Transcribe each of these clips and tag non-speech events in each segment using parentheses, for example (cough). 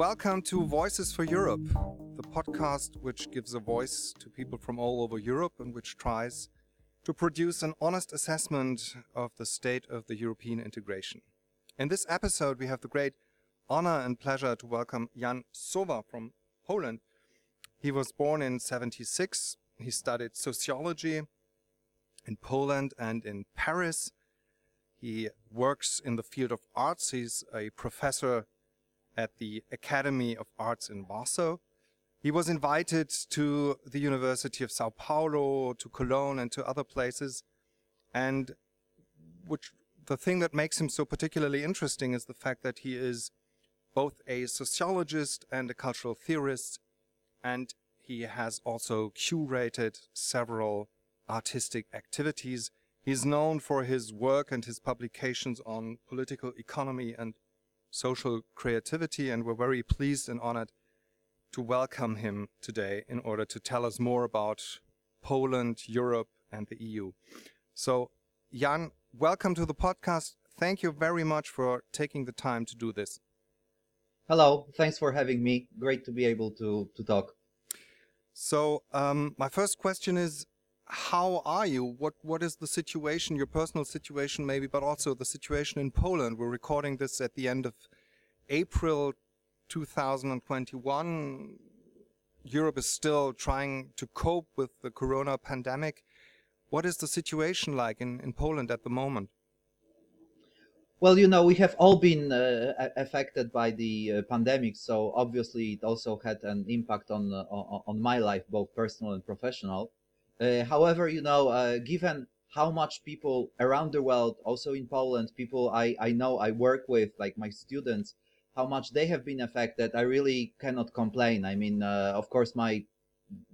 Welcome to Voices for Europe, the podcast which gives a voice to people from all over Europe and which tries to produce an honest assessment of the state of the European integration. In this episode, we have the great honor and pleasure to welcome Jan Sowa from Poland. He was born in 76. He studied sociology in Poland and in Paris. He works in the field of arts. He's a professor at the Academy of Arts in Warsaw. He was invited to the University of Sao Paulo, to Cologne, and to other places. And which the thing that makes him so particularly interesting is the fact that he is both a sociologist and a cultural theorist, and he has also curated several artistic activities. He's known for his work and his publications on political economy and social creativity, and we're very pleased and honored to welcome him today in order to tell us more about Poland, Europe, and the EU. So, Jan, welcome to the podcast. Thank you very much for taking the time to do this. Hello, thanks for having me. Great to be able to, to talk. So, um, my first question is how are you? What what is the situation, your personal situation maybe, but also the situation in Poland? We're recording this at the end of April 2021. Europe is still trying to cope with the corona pandemic. What is the situation like in, in Poland at the moment? Well, you know, we have all been uh, affected by the uh, pandemic, so obviously it also had an impact on uh, on my life, both personal and professional. Uh, however, you know, uh, given how much people around the world, also in Poland, people I, I know I work with, like my students, how much they have been affected, I really cannot complain. I mean, uh, of course, my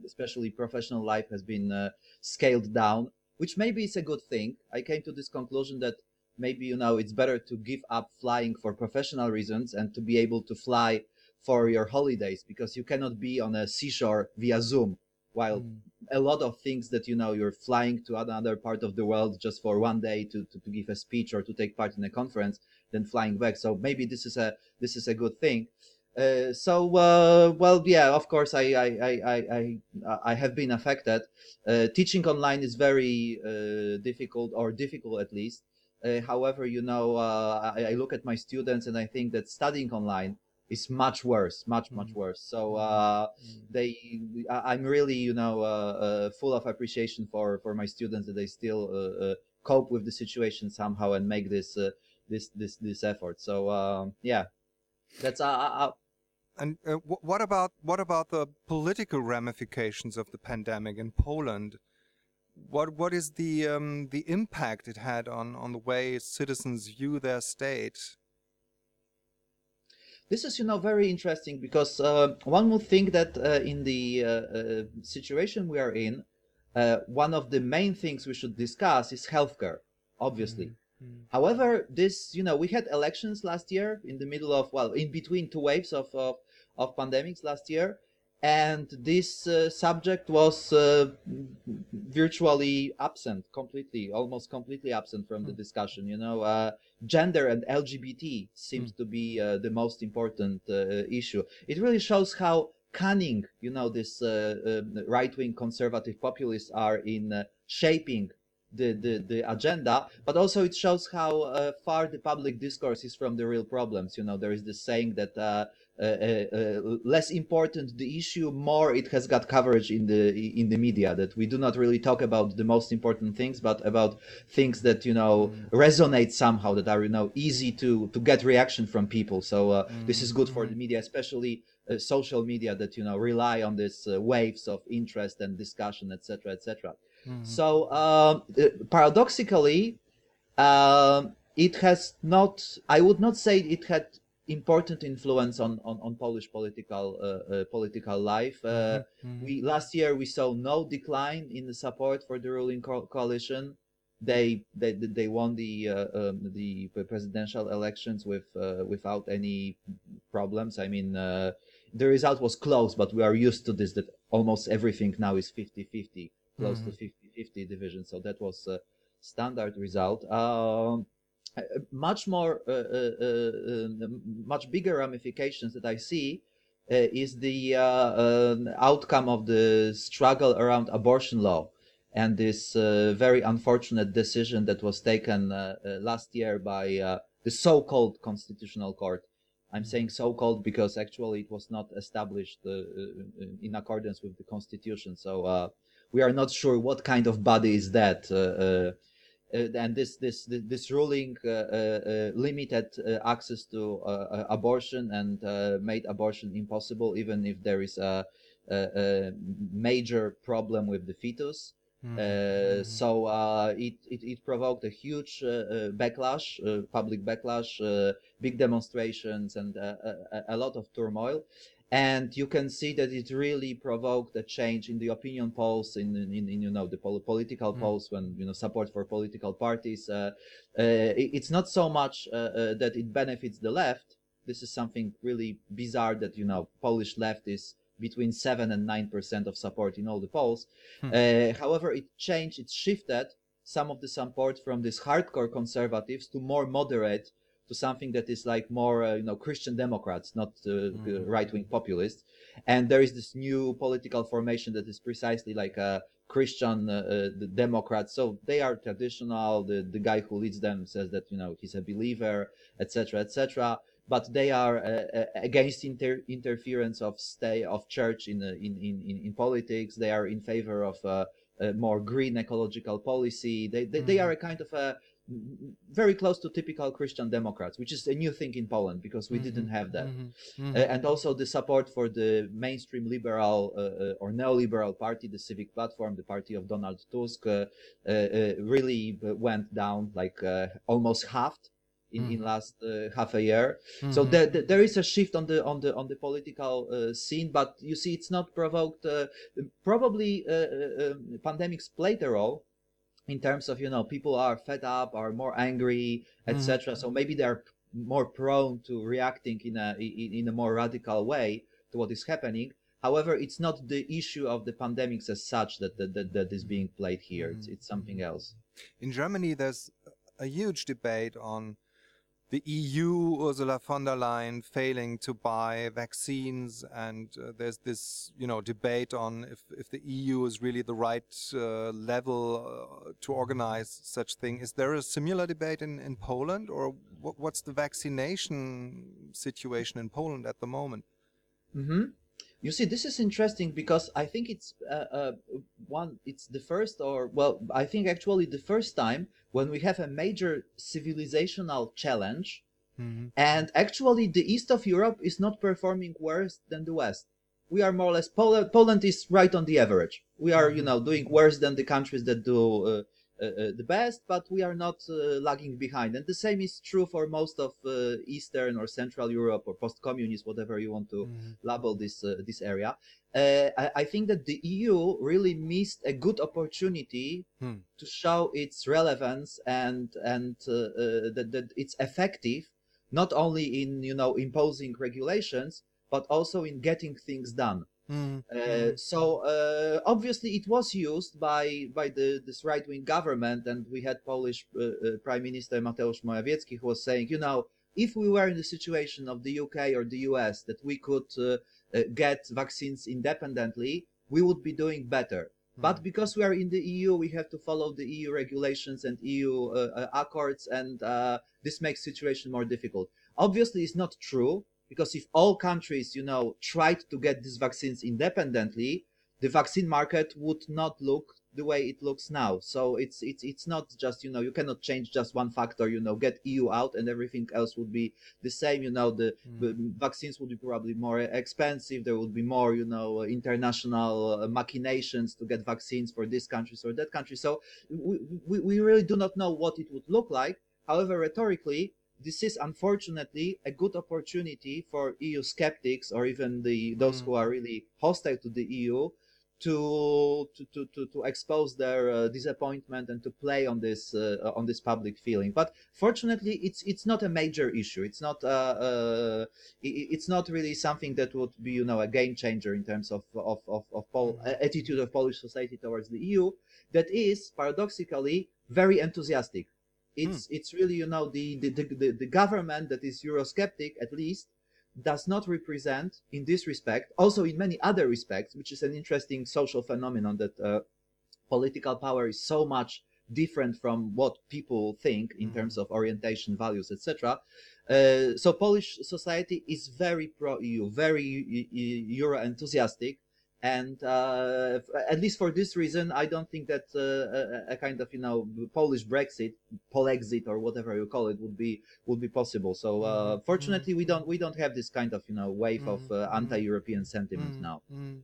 especially professional life has been uh, scaled down, which maybe is a good thing. I came to this conclusion that maybe, you know, it's better to give up flying for professional reasons and to be able to fly for your holidays because you cannot be on a seashore via Zoom while mm. a lot of things that you know you're flying to another part of the world just for one day to, to, to give a speech or to take part in a conference then flying back. So maybe this is a this is a good thing. Uh, so uh, well yeah of course I, I I I I have been affected. Uh, teaching online is very uh, difficult or difficult at least. Uh, however you know uh, I, I look at my students and I think that studying online is much worse, much much mm-hmm. worse. So mm-hmm. uh, mm-hmm. they, I'm really you know uh, uh, full of appreciation for for my students that they still uh, uh, cope with the situation somehow and make this uh, this this this effort. So um, yeah, that's uh, and uh, what about what about the political ramifications of the pandemic in Poland? What what is the um, the impact it had on on the way citizens view their state? This is you know very interesting because uh, one would think that uh, in the uh, uh situation we are in uh, one of the main things we should discuss is healthcare obviously. Mm-hmm. however this you know we had elections last year in the middle of well in between two waves of of, of pandemics last year and this uh, subject was uh, virtually absent completely almost completely absent from the hmm. discussion you know uh, gender and lgbt seems mm. to be uh, the most important uh, issue it really shows how cunning you know this uh, right-wing conservative populists are in shaping the, the, the agenda, but also it shows how uh, far the public discourse is from the real problems. You know, there is this saying that uh, less important the issue, more it has got coverage in the in the media. That we do not really talk about the most important things, but about things that you know mm. resonate somehow, that are you know easy to to get reaction from people. So mm. this is good for the mm-hmm. media, especially uh, social media that you know rely on these uh, waves of interest and discussion etc etc mm-hmm. so uh, paradoxically um, it has not i would not say it had important influence on, on, on Polish political uh, uh, political life. Uh, mm-hmm. mm-hmm. We last year we saw no decline in the support for the ruling co- coalition. They they they won the uh, um, the presidential elections with uh, without any problems. I mean, uh, the result was close, but we are used to this. That almost everything now is 50-50, close mm-hmm. to 50-50 division. So that was a standard result. Um, much more, uh, uh, much bigger ramifications that I see is the um, outcome of the struggle around abortion law and this uh, very unfortunate decision that was taken uh, uh, last year by the so-called constitutional court. I'm saying so-called because actually it was not established in accordance with the constitution. So we are not sure what kind of body is that. Uh, Uh, and this this this ruling uh, uh, uh limited uh, access to abortion and made abortion impossible, even if there is a, a, a major problem with the fetus. Mm-hmm. mm-hmm. so uh, it, it, it provoked a huge uh, backlash, public backlash, big demonstrations, and a, a lot of turmoil and you can see that it really provoked a change in the opinion polls in, in, in you know the pol- political mm. polls when you know support for political parties uh, uh, it's not so much uh, uh, that it benefits the left this is something really bizarre that you know polish left is between 7 and 9 percent of support in all the polls. Uh, however it changed it shifted some of the support from these hardcore conservatives to more moderate to something that is like more uh, you know Christian Democrats, not uh, mm. right wing populists. And there is this new political formation that is precisely like a Christian uh, uh, the Democrats. So they are traditional. The the guy who leads them says that you know he's a believer, etc., etc. But they are uh, uh, against inter- interference of stay of church in, in in in politics. They are in favor of a more green ecological policy. They they, mm. they are a kind of a very close to typical Christian Democrats, which is a new thing in Poland because we mm-hmm, didn't have that. Mm-hmm, mm-hmm. Uh, and also the support for the mainstream liberal uh, uh or neoliberal party, the Civic Platform, the party of Donald Tusk, uh, uh, uh really went down like almost halved. In, in mm-hmm. last half a year, so mm-hmm. there, there is a shift on the on the on the political scene, but you see, it's not provoked. probably um, pandemics played a role, in terms of you know people are fed up are more angry etc mm-hmm. so maybe they're more prone to reacting in a in, in, a more radical way to what is happening. However it's not the issue of the pandemics as such that that, that, that is being played here. Mm-hmm. it's, it's something else. In germany there's a huge debate on the EU, Ursula von der Leyen, failing to buy vaccines, and uh, there's this, you know, debate on if, if the EU is really the right uh, level uh, to organize such thing. Is there a similar debate in, in Poland, or what, what's the vaccination situation in Poland at the moment? Mm -hmm. You see, this is interesting because I think it's uh, uh, one. It's the first, or well, I think actually the first time when we have a major civilizational challenge, mm-hmm. and actually the east of Europe is not performing worse than the west. We are more or less Poland. Poland is right on the average. We are, mm-hmm. you know, doing worse than the countries that do uh, Uh, uh, the best, but we are not uh, lagging behind. And the same is true for most of uh, Eastern or Central Europe or post-communist, whatever you want to mm-hmm. label this this area. I, I, think that the EU really missed a good opportunity hmm. to show its relevance and and that, that it's effective not only in you know imposing regulations but also in getting things done Mm, uh. So uh, obviously it was used by by the this right wing government, and we had Polish uh, uh Prime Minister Mateusz Morawiecki who was saying, you know, if we were in the situation of the UK or the US that we could uh, uh, get vaccines independently, we would be doing better. Mm. But because we are in the EU, we have to follow the EU regulations and EU accords, and this makes situation more difficult. Obviously, it's not true because if all countries you know tried to get these vaccines independently the vaccine market would not look the way it looks now. So it's it's it's not just you know you cannot change just one factor you know get eu out and everything else would be the same you know the, mm. the vaccines would be probably more expensive there would be more you know international uh, machinations to get vaccines for this country or that country. So we, we, we really do not know what it would look like. However rhetorically this is unfortunately a good opportunity for EU skeptics or even the those mm. who are really hostile to the EU to to to to, to expose their uh, disappointment and to play on this uh, on this public feeling. But fortunately, it's it's not a major issue. It's not uh, uh it's not really something that would be you know a game changer in terms of of of, of Pol- mm. attitude of Polish society towards the EU. That is paradoxically very enthusiastic It's it's really you know the the, the the government that is Eurosceptic at least does not represent in this respect, also in many other respects, which is an interesting social phenomenon that uh, political power is so much different from what people think in terms of orientation, values, etc. Uh, so Polish society is very pro-EU, very Euro enthusiastic, and uh, at least for this reason, I don't think that uh, a, a, kind of you know Polish Brexit, Polexit, or whatever you call it, would be would be possible. So uh, mm-hmm. fortunately, we don't we don't have this kind of you know wave mm-hmm. of uh, anti-European sentiment mm-hmm. now. Mm-hmm.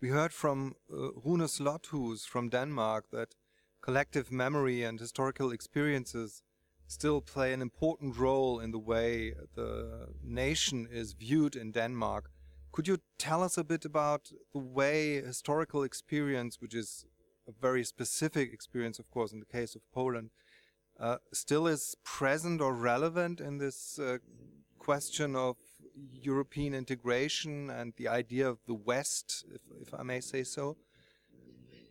We heard from uh, Rune Slåtthuus from Denmark that collective memory and historical experiences still play an important role in the way the nation is viewed in Denmark. Could you tell us a bit about the way historical experience, which is a very specific experience, of course, in the case of Poland, uh, still is present or relevant in this uh, question of European integration and the idea of the West, if, if I may say so?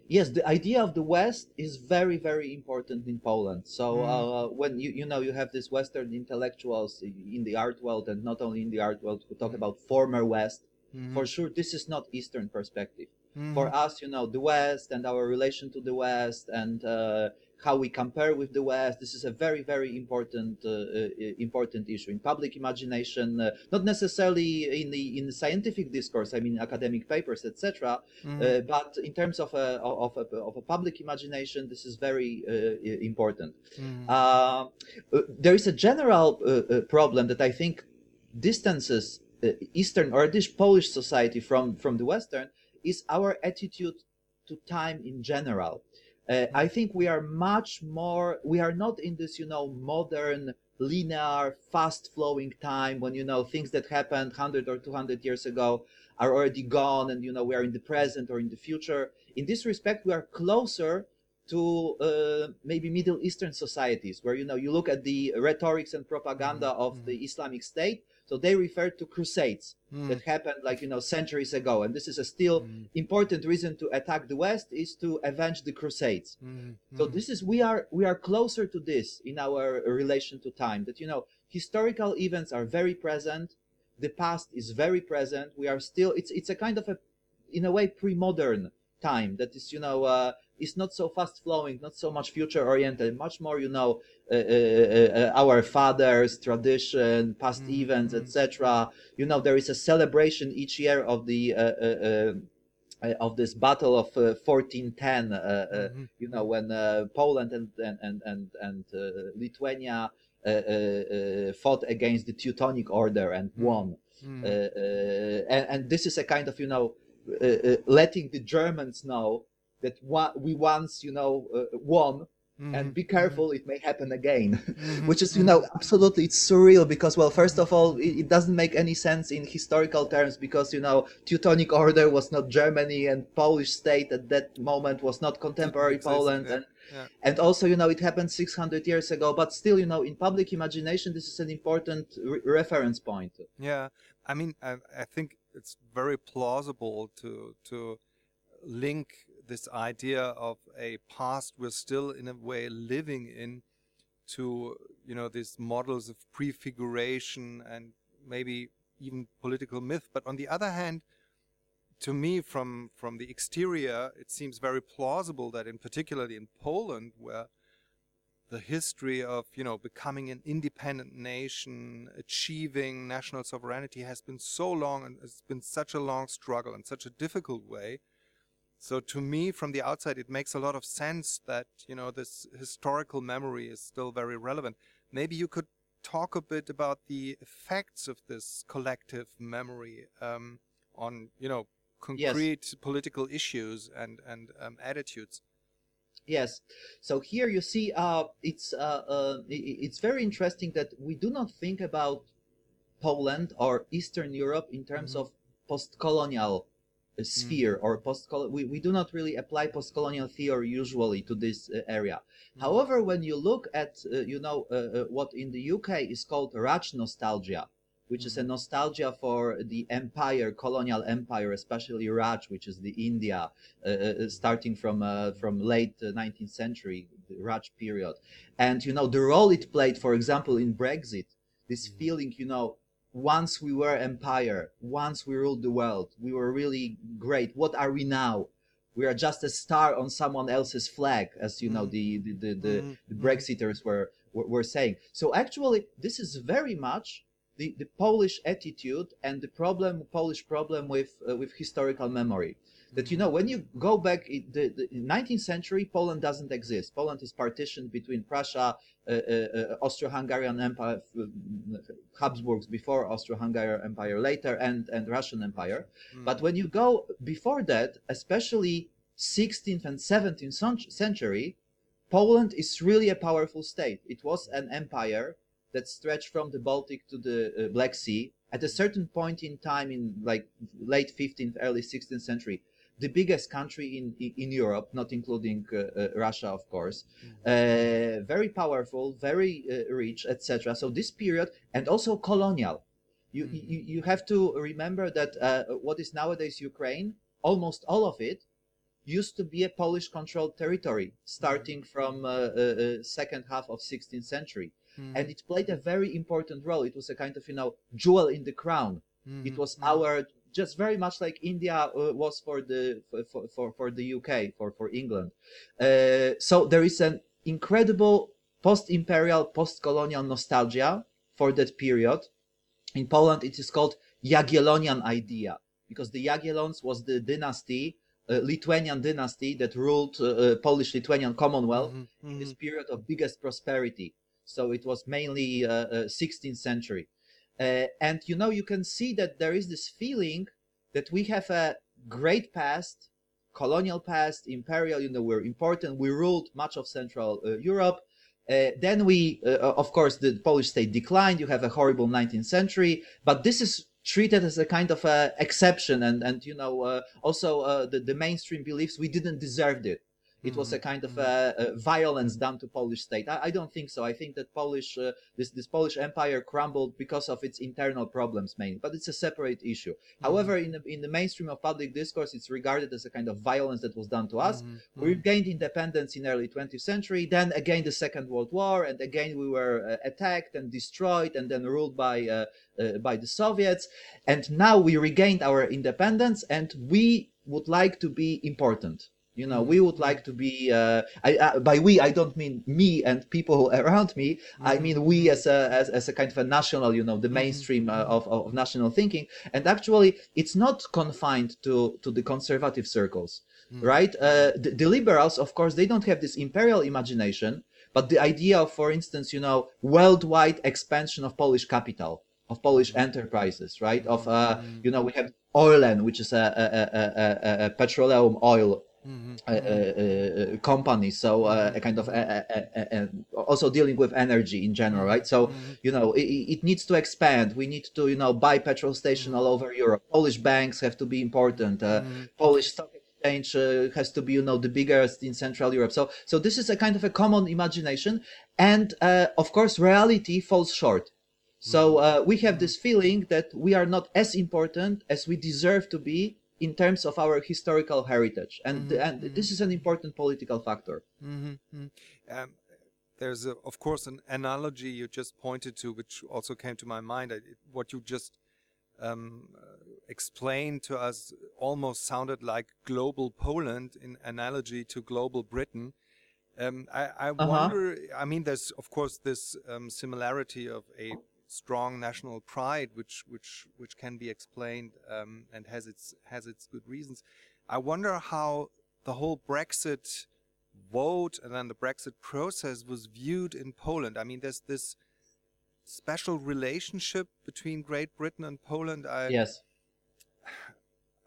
yes the idea of the west is very very important in poland so mm. uh, when you you know you have these western intellectuals in the art world and not only in the art world who talk about former west mm. for sure this is not eastern perspective mm. for us you know the west and our relation to the west and uh, how we compare with the West. This is a very, very important uh, uh, important issue in public imagination, uh, not necessarily in the in the scientific discourse. I mean, academic papers, etc. Mm. Uh, but in terms of a of a, of a public imagination, this is very uh, important. Mm. There is a general problem that I think distances Eastern or this Polish society from from the Western is our attitude to time in general. Uh, I think we are much more, we are not in this, you know, modern, linear, fast flowing time when, you know, things that happened 100 or 200 years ago are already gone and, you know, we are in the present or in the future. In this respect, we are closer to uh, maybe Middle Eastern societies where, you know, you look at the rhetorics and propaganda mm-hmm. of the Islamic State so they refer to crusades mm. that happened like you know centuries ago, and this is a still mm. important reason to attack the West is to avenge the crusades. Mm. So this is we are we are closer to this in our relation to time. That you know historical events are very present, the past is very present. We are still it's it's a kind of a in a way pre-modern time that is you know uh, is not so fast flowing, not so much future oriented, much more, you know, uh, uh, uh, our fathers, tradition, past mm-hmm. events, etc. You know, there is a celebration each year of the uh, uh, uh, of this battle of 1410. Mm-hmm. You know, when Poland and and and and, Lithuania fought against the Teutonic Order and mm-hmm. won. Mm-hmm. And, and, this is a kind of, you know, letting the Germans know that we once, you know, uh, won. Mm-hmm. And be careful, mm-hmm. it may happen again. (laughs) Mm-hmm. Which is, you know, absolutely, it's surreal because, well, first of all, it, it, doesn't make any sense in historical terms because, you know, Teutonic Order was not Germany and Polish state at that moment was not contemporary Poland. Yeah. And, yeah. and also, you know, it happened 600 years ago, but still, you know, in public imagination, this is an important re- reference point. Yeah. I mean, I, I think it's very plausible to, to link this idea of a past we're still in a way living in to you know these models of prefiguration and maybe even political myth. But on the other hand to me from from the exterior it seems very plausible that in particularly in Poland where the history of you know becoming an independent nation achieving national sovereignty has been so long and it's been such a long struggle and such a difficult way so to me, from the outside, it makes a lot of sense that you know this historical memory is still very relevant. Maybe you could talk a bit about the effects of this collective memory um, on you know concrete yes. political issues and and um, attitudes. Yes. So here you see, uh, it's uh, uh, it's very interesting that we do not think about Poland or Eastern Europe in terms mm -hmm. of post-colonial. Sphere mm. or post we, we do not really apply post-colonial theory usually to this uh, area mm. however when you look at uh, you know uh, uh what in the uk is called raj nostalgia which is a nostalgia for the empire, colonial empire, especially Raj, which is the India, uh, uh, starting from uh, from late 19th century, the Raj period, and you know the role it played, for example, in Brexit, this feeling, you know, once we were empire, once we ruled the world, we were really great. What are we now? We are just a star on someone else's flag, as you know, mm. the the the, the, mm-hmm. the mm-hmm. Brexiters were, were were saying. So actually, this is very much the, the Polish attitude and the problem, Polish problem with uh, with historical memory. That you know, when you go back, the, the 19th century, Poland doesn't exist. Poland is partitioned between Prussia, uh, uh, uh, Austro-Hungarian Empire, uh, Habsburgs before, Austro-Hungarian Empire later, and and Russian Empire. Mm. But when you go before that, especially 16th and 17th century, Poland is really a powerful state. It was an empire that stretched from the Baltic to the uh, Black Sea. At a certain point in time, in like late 15th, early 16th century, the biggest country in in Europe, not including uh, uh, Russia, of course, mm-hmm. uh, very powerful, very uh, rich, etc. So this period, and also colonial. You, mm. you, you have to remember that uh, what is nowadays Ukraine, almost all of it, used to be a Polish-controlled territory, starting from uh, second half of 16th century mm. and it played a very important role. It was a kind of you know jewel in the crown. Mm-hmm. It was mm-hmm. our just very much like India uh, was for the for, for, for the UK for for England. Uh, so there is an incredible post-imperial, post-colonial nostalgia for that period. In Poland, it is called Jagiellonian idea because the Jagiellons was the dynasty, uh, Lithuanian dynasty that ruled uh, uh Polish-Lithuanian Commonwealth mm-hmm. in this mm-hmm. period of biggest prosperity. So it was mainly uh, 16th uh, century. Uh, and you know, you can see that there is this feeling that we have a great past, colonial past, imperial, you know, we're important, we ruled much of Central uh, Europe. Uh, then we, uh, of course, the Polish state declined. You have a horrible 19th century, but this is treated as a kind of a exception, and and you know, also the the mainstream beliefs we didn't deserve it. It was a mm-hmm. kind of mm-hmm. a, a violence done to Polish state. I, I, don't think so. I think that Polish uh, this this Polish empire crumbled because of its internal problems mainly, but it's a separate issue. Mm-hmm. However, in the in the mainstream of public discourse, it's regarded as a kind of violence that was done to us. Mm-hmm. We gained independence in early 20th century, then again the Second World War, and again we were uh, attacked and destroyed, and then ruled by uh, uh by the Soviets. And now we regained our independence, and we would like to be important you know we would like to be uh, I, uh, by we i don't mean me and people around me mm-hmm. i mean we as a as, as a kind of a national you know the mm-hmm. mainstream uh, of, of national thinking and actually it's not confined to to the conservative circles mm-hmm. right uh, the, the liberals of course they don't have this imperial imagination but the idea of for instance you know worldwide expansion of polish capital of polish mm-hmm. enterprises right of uh, mm-hmm. you know we have Orlen, which is a, a, a, a petroleum oil Mm-hmm. Uh, uh, uh, company so uh, a kind of also dealing with energy in general right? So mm-hmm. you know it, it, needs to expand. We need to you know buy petrol station all over europe. Polish banks have to be important. Uh, mm-hmm. polish stock exchange uh, has to be you know the biggest in central europe. So so this is a kind of a common imagination. And of course reality falls short. So we have this feeling that we are not as important as we deserve to be in terms of our historical heritage and mm-hmm. and this is an important political factor mm-hmm. mm-hmm. um, there's a, of course an analogy you just pointed to which also came to my mind what you just um, explained to us almost sounded like global Poland in analogy to global Britain. Um, I, I uh-huh. wonder. I mean, there's of course this um, similarity of a strong national pride, which which which can be explained um, and has its has its good reasons. I wonder how the whole Brexit vote and then the Brexit process was viewed in Poland. I mean, there's this special relationship between Great Britain and Poland. I, yes.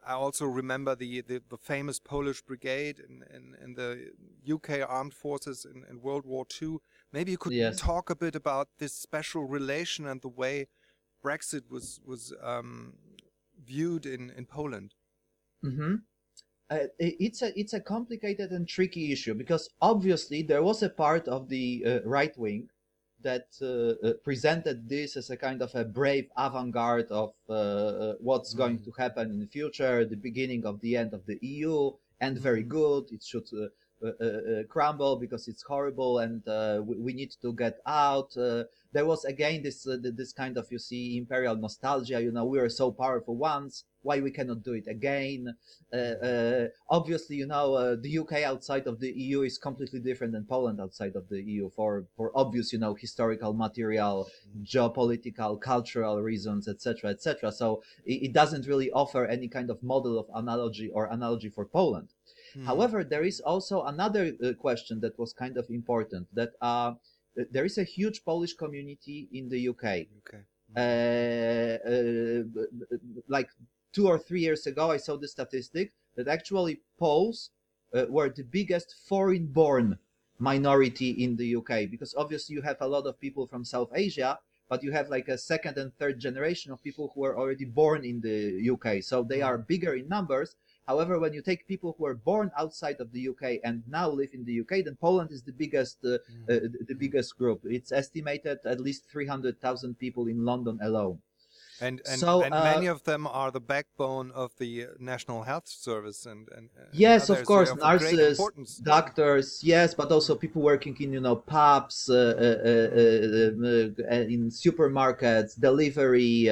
I also remember the, the, the famous Polish brigade in, in, in, the UK armed forces in, in World War II Maybe you could yes. talk a bit about this special relation and the way Brexit was was um, viewed in in Poland. Mm-hmm. Uh, it's a it's a complicated and tricky issue because obviously there was a part of the uh, right wing that uh, uh, presented this as a kind of a brave avant-garde of uh, uh what's going mm. to happen in the future, the beginning of the end of the EU, and very mm. good. It should Uh, uh, uh, crumble because it's horrible and we, we, need to get out. there was again this this kind of you see imperial nostalgia. You know, we were so powerful once. Why we cannot do it again? obviously, you know, the UK outside of the EU is completely different than Poland outside of the EU for for obvious, you know, historical, material, mm-hmm. geopolitical, cultural reasons, etc., etc. So it, it doesn't really offer any kind of model of analogy or analogy for Poland. Hmm. However, there is also another uh, question that was kind of important that uh, there is a huge Polish community in the UK. Okay. Uh, uh, like two or three years ago, I saw the statistic that actually Poles uh, were the biggest foreign-born minority in the UK because obviously you have a lot of people from South Asia, but you have like a second and third generation of people who are already born in the UK, so they hmm. are bigger in numbers However, when you take people who are born outside of the UK and now live in the UK, then Poland is the biggest uh, mm. uh, the biggest group. It's estimated at least 300,000 people in London alone. And and, so, and uh, many of them are the backbone of the National Health Service and, and yes, of course, nurses, doctors, yes, but also people working in you know pubs, uh, uh, uh, in supermarkets, delivery,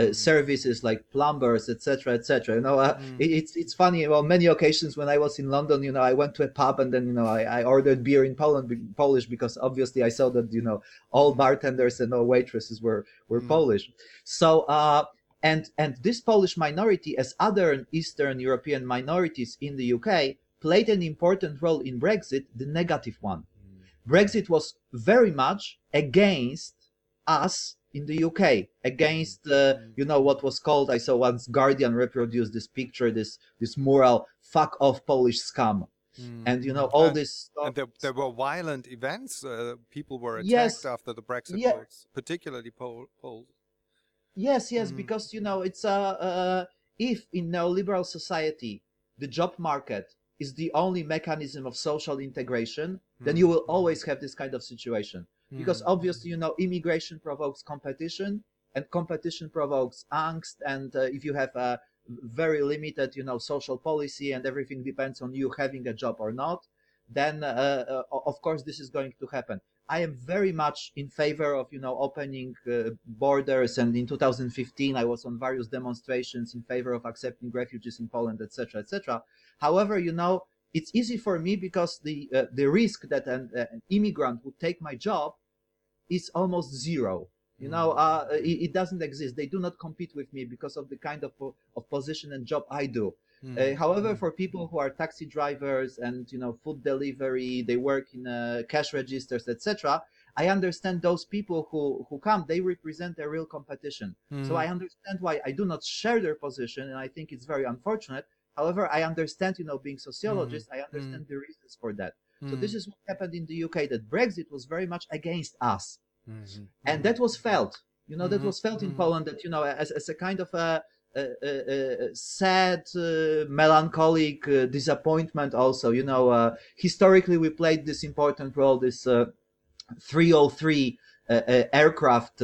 uh, services like plumbers, etc., etc. You know, uh, mm. it, it's it's funny. Well, many occasions when I was in London, you know, I went to a pub and then you know I, I ordered beer in Poland, Polish because obviously I saw that you know all bartenders and all waitresses were were mm. Polish. So. Uh, and and this Polish minority, as other Eastern European minorities in the UK, played an important role in Brexit, the negative one. Mm. Brexit was very much against us in the UK against uh, you know what was called I saw once Guardian reproduced this picture this this mural fuck off Polish scum mm. and you know all and, this and there, there, were violent events uh, people were attacked yes. after the Brexit yeah. particularly Poles yes yes mm. because you know it's uh, uh if in neoliberal society the job market is the only mechanism of social integration then mm. you will always have this kind of situation because hmm. obviously you know immigration provokes competition and competition provokes angst and uh, if you have a very limited you know social policy and everything depends on you having a job or not then uh, uh, of course this is going to happen i am very much in favor of you know opening uh, borders and in 2015 i was on various demonstrations in favor of accepting refugees in poland etc etc however you know it's easy for me because the uh, the risk that an, uh, an immigrant would take my job is almost zero. You know, mm. uh, it, it, doesn't exist. They do not compete with me because of the kind of of position and job I do. Mm. Uh, however, mm. for people who are taxi drivers and you know food delivery, they work in uh, cash registers, etc. I understand those people who who come. They represent a real competition. Mm. So I understand why I do not share their position, and I think it's very unfortunate. However, I understand, you know, being sociologist, mm. I understand mm. the reasons for that. So this hmm. is what happened in the UK that Brexit was very much against us. Mm-hmm. And that was felt, you know, mm-hmm. that was felt in mm-hmm. Poland that, you know, as, as a kind of a, sad, uh, melancholic uh, disappointment also, you know, uh, historically we played this important role, this uh, 303 uh, uh, aircraft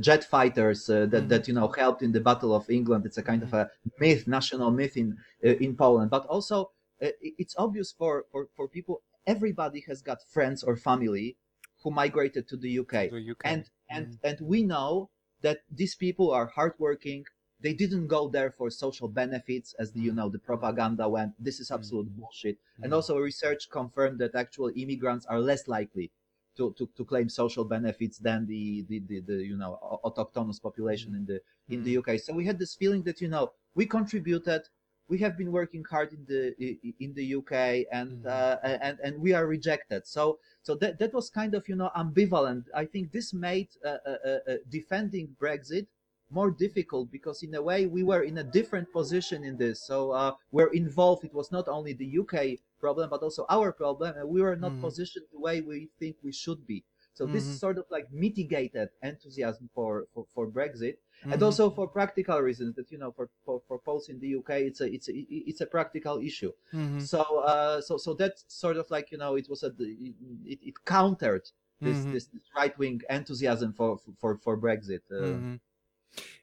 jet fighters that, mm-hmm. that, you know, helped in the Battle of England. It's a kind of mm-hmm. a myth, national myth in, in Poland, but also it's obvious for, for, for people everybody has got friends or family who migrated to the UK. The UK. And and mm. and we know that these people are hardworking. They didn't go there for social benefits, as the, you know the propaganda went. This is absolute mm. bullshit. Mm. And also, research confirmed that actual immigrants are less likely to, to, to claim social benefits than the, the, the, the you know autochthonous population in the in the UK. So we had this feeling that you know we contributed we have been working hard in the in the UK and mm-hmm. uh, and and we are rejected. So so that that was kind of you know ambivalent. I think this made uh, uh, uh, uh defending Brexit more difficult because in a way we were in a different position in this. So uh, we're involved. It was not only the UK problem but also our problem, and we were not mm-hmm. positioned the way we think we should be. So mm-hmm. this sort of like mitigated enthusiasm for, for, for Brexit mm-hmm. and also for practical reasons that you know for, for, for Poles in the UK it's a it's a it's a practical issue. Mm-hmm. So uh, so so that sort of like you know it was a it, it countered this, mm-hmm. this right wing enthusiasm for for for Brexit. Uh.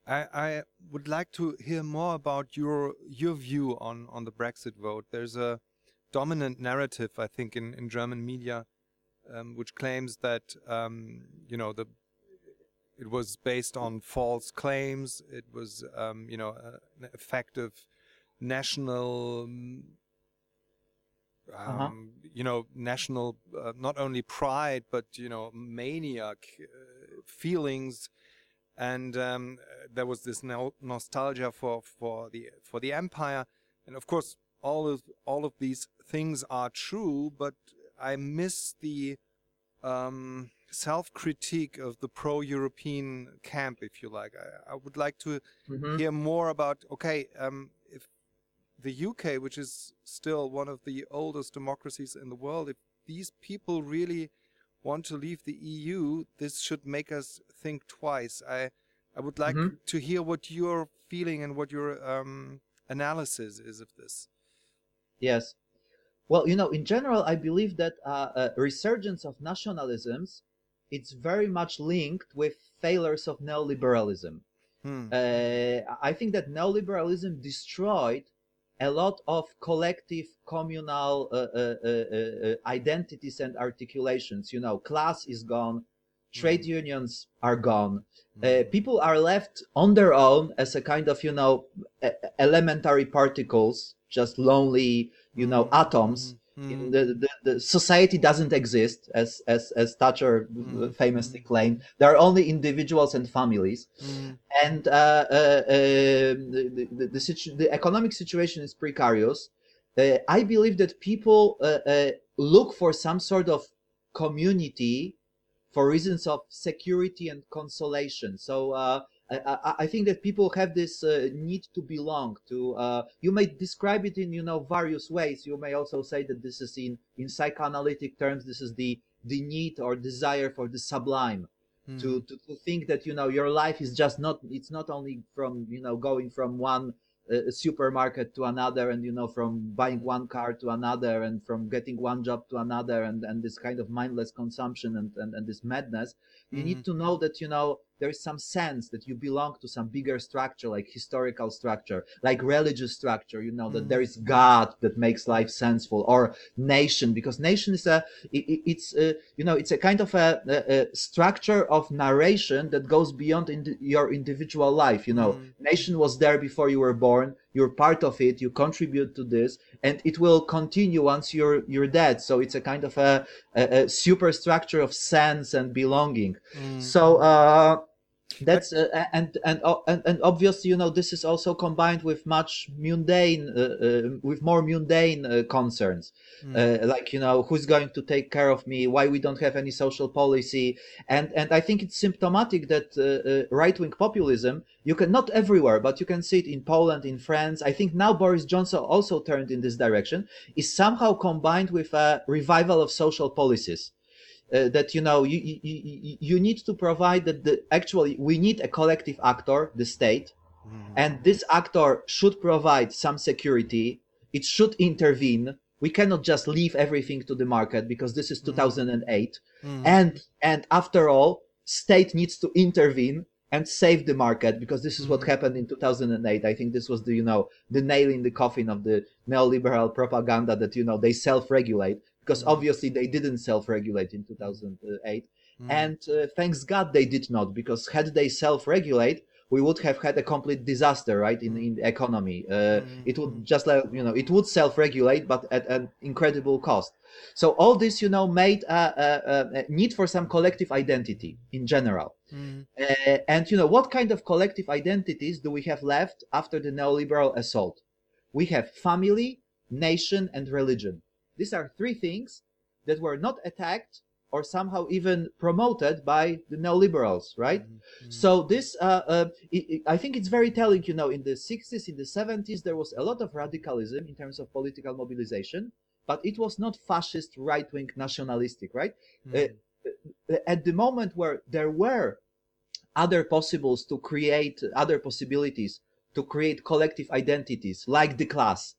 I, I would like to hear more about your your view on on the Brexit vote. There's a dominant narrative, I think, in in German media, um, which claims that um, you know the it was based on false claims. It was um, you know an effective national um, uh-huh. you know, national, uh, not only pride, but, you know, maniac uh, feelings. And um, there was this no nostalgia for, for the, for the empire. And of course, all of, all of these things are true, but I miss the, um, self-critique of the pro-European camp, if you like. I, I would like to mm -hmm. hear more about. Okay, um, the UK, which is still one of the oldest democracies in the world, if these people really want to leave the EU, this should make us think twice. I I would like mm -hmm. to hear what you're feeling and what your um, analysis is of this. Yes. Well, you know, in general, I believe that uh, a resurgence of nationalisms it's very much linked with failures of neoliberalism. Hmm. Uh, I think that neoliberalism destroyed a lot of collective communal uh, uh, uh, uh, identities and articulations. You know, class is gone, trade mm. unions are gone. Mm. people are left on their own as a kind of, you know, elementary particles, just lonely, you know, mm. atoms Mm. The, the, the, society doesn't exist, as as as Thatcher mm. famously claimed. There are only individuals and families, mm. and uh, uh, uh, the the, the, situ- the, economic situation is precarious. Uh, I believe that people uh, uh, look for some sort of community for reasons of security and consolation. So I, I, think that people have this uh, need to belong to uh, you may describe it in you know various ways you may also say that this is in in psychoanalytic terms this is the the need or desire for the sublime mm. to, to to think that you know your life is just not it's not only from you know going from one uh, supermarket to another and you know from buying one car to another and from getting one job to another and and this kind of mindless consumption and and, and this madness you mm. need to know that you know there is some sense that you belong to some bigger structure like historical structure like religious structure you know that mm. there is god that makes life senseful or nation because nation is a it, it's a, you know it's a kind of a, a, structure of narration that goes beyond in your individual life you know mm. nation was there before you were born you're part of it you contribute to this and it will continue once you're you're dead so it's a kind of a, a, a superstructure of sense and belonging mm. so uh that's uh, and, and uh, and and obviously you know this is also combined with much mundane uh, uh, with more mundane uh, concerns. Mm. like you know who's going to take care of me? Why we don't have any social policy? And and i think it's symptomatic that right-wing populism you can not everywhere but you can see it in poland in france. I think now boris johnson also turned in this direction is somehow combined with a revival of social policies uh, that you know you, you you need to provide that the actually we need a collective actor the state mm. and this actor should provide some security. It should intervene. We cannot just leave everything to the market because this is 2008 mm. and and after all state needs to intervene and save the market because this is what happened in 2008 i think this was the you know the nail in the coffin of the neoliberal propaganda that you know they self-regulate because mm. obviously they didn't self-regulate in 2008 mm. and uh, thanks god they did not because had they self-regulate we would have had a complete disaster right in, in the economy uh, mm. it would just like you know it would self-regulate but at an incredible cost so all this you know made a, a, a need for some collective identity in general mm. uh, and you know what kind of collective identities do we have left after the neoliberal assault we have family nation and religion these are three things that were not attacked or somehow even promoted by the neoliberals, right? Mm-hmm. So this, uh, uh, it, it, I think it's very telling. You know, in the 60s, in the 70s, there was a lot of radicalism in terms of political mobilization, but it was not fascist, right-wing, nationalistic, right? Mm-hmm. Uh, at the moment where there were other possibles to create other possibilities to create collective identities like the class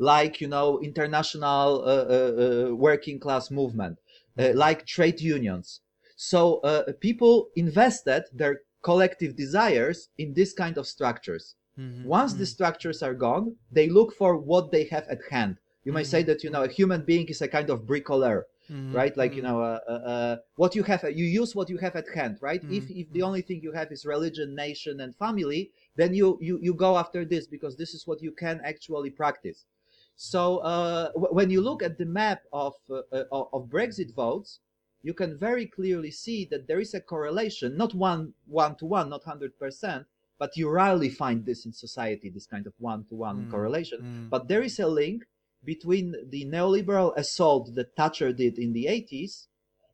like you know international uh, uh, uh working class movement, uh, like trade unions. So uh, people invested their collective desires in this kind of structures. Mhm, Once the mhm, structures are gone, they look for what they have at hand. You may say that you know a human being is a kind of bricklayer, mhm, right? Like you mhm. know, uh, uh, uh, what you have, you use what you have at hand, right? If Mhm, if the mhm. only thing you have is religion, nation, and family, then you you you go after this because this is what you can actually practice. So uh, w- when you look at the map of uh, uh, of Brexit votes, you can very clearly see that there is a correlation, not one one to one, not hundred percent, but you rarely find this in society, this kind of one to one Mm, correlation. mm. But there is a link between the neoliberal assault that Thatcher did in the 80s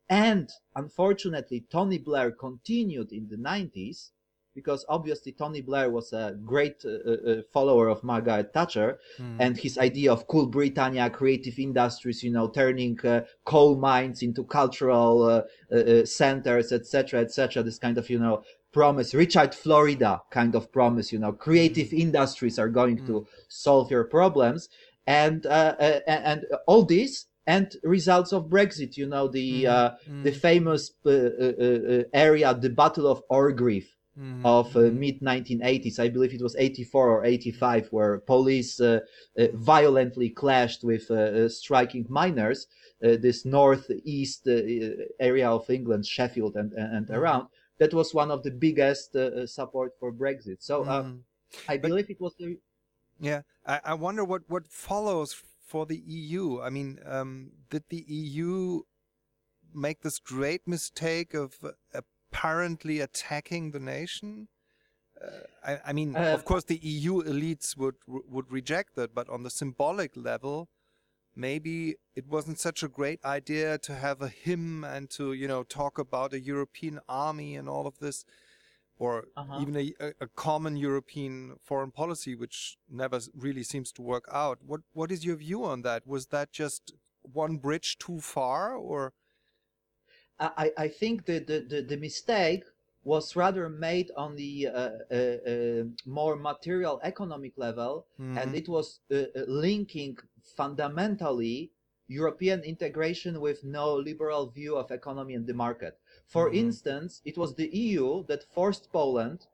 and unfortunately Tony Blair continued in the 90s because obviously Tony Blair was a great uh, uh, follower of Margaret Thatcher Mm. and his idea of cool Britannia, creative industries, you know, turning uh, coal mines into cultural uh, uh, uh, centers, etc., etc. This kind of, you know, promise, Richard Florida kind of promise, you know, creative industries are going to solve your problems, and uh, uh, and all this and results of Brexit, you know, the Mm, uh, the mm, famous uh, uh, uh, area, the Battle of Orgreave mhm, of uh, mid 1980s. I believe it was 84 or 85, where police uh, uh, violently clashed with striking miners. Uh, this northeast uh, area of England, Sheffield and and Mhm. around. That was one of the biggest support for Brexit. So Mhm. I But- believe it was the Yeah, I, I wonder what what follows for the EU. I mean, um, did the EU make this great mistake of uh, apparently attacking the nation? Uh, I, I mean, Uh, of course, the EU elites would would reject that, but on the symbolic level, maybe it wasn't such a great idea to have a hymn and to you know talk about a European army and all of this, or Uh-huh. even a, a, a common European foreign policy, which never really seems to work out. What what is your view on that? Was that just one bridge too far, or I, I think the, the, the, mistake was rather made on the uh, uh, uh, more material economic level, and Mhm. it was uh, uh, linking fundamentally European integration with neoliberal view of economy and the market. For Mhm. instance, it was the EU that forced Poland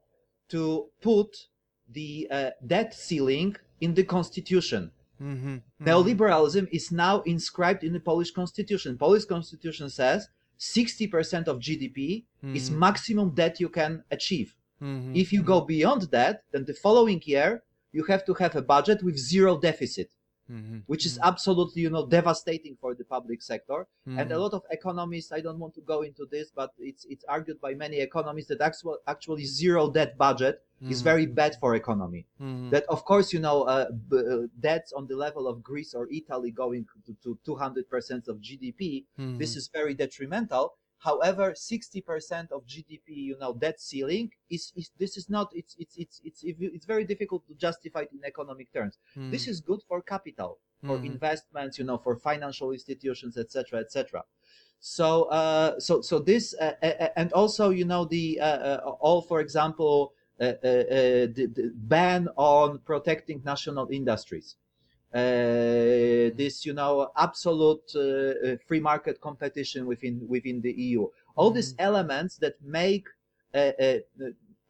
to put the uh, debt ceiling in the constitution. Mhm, mhm, Neoliberalism is now inscribed in the Polish constitution. Polish constitution says 60% of GDP is Mhm. maximum debt you can achieve. mhm, If you go beyond that, then the following year you have to have a budget with zero deficit, mhm, which is mhm, absolutely, you know, devastating for the public sector. And a mhm, lot of economists, I don't want to go into this, but it's it's argued by many economists that actual, actually zero debt budget is mhm, very bad for economy. That of course you know uh, b- uh, debts on the level of greece or italy going to, to 200% of gdp this is very detrimental however 60% of gdp you know debt ceiling is, is this is not it's it's it's it's it's very difficult to justify it in economic terms. This mhm, is good for capital for mhm, investments you know for financial institutions etc etc so uh so so this uh, uh, uh, and also you know the uh, uh, all for example uh, uh, uh, the, the ban on protecting national industries this you know absolute uh, uh, free market competition within within the eu all these elements that make uh, uh,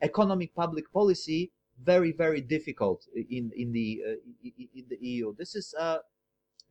economic public policy very very difficult in in the uh, in the eu this is uh